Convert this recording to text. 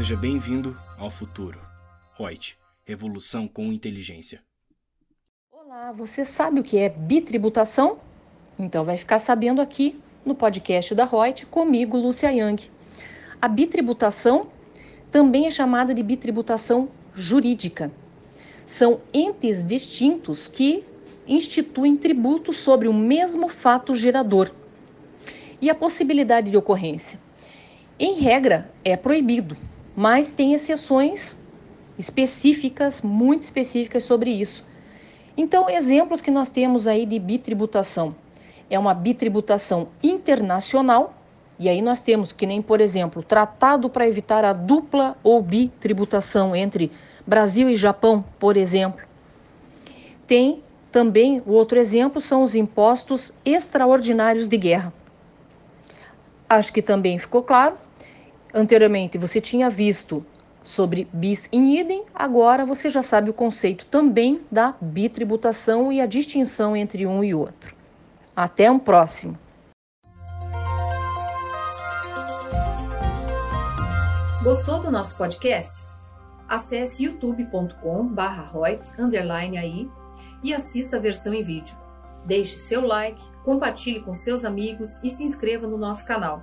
Seja bem-vindo ao futuro. Reut, revolução com inteligência. Olá, você sabe o que é bitributação? Então vai ficar sabendo aqui no podcast da Reut comigo, Lúcia Yang. A bitributação também é chamada de bitributação jurídica. São entes distintos que instituem tributo sobre o mesmo fato gerador. E a possibilidade de ocorrência? Em regra, é proibido, mas tem exceções específicas, muito específicas sobre isso. Então, exemplos que nós temos aí de bitributação. É uma bitributação internacional, e aí nós temos que nem, por exemplo, tratado para evitar a dupla ou bitributação entre Brasil e Japão, por exemplo. Tem também o outro exemplo são os impostos extraordinários de guerra. Acho que também ficou claro. Anteriormente você tinha visto sobre bis in idem, agora você já sabe o conceito também da bitributação e a distinção entre um e outro. Até um próximo. Gostou do nosso podcast? Acesse youtube.com/royts_aí e assista a versão em vídeo. Deixe seu like, compartilhe com seus amigos e se inscreva no nosso canal.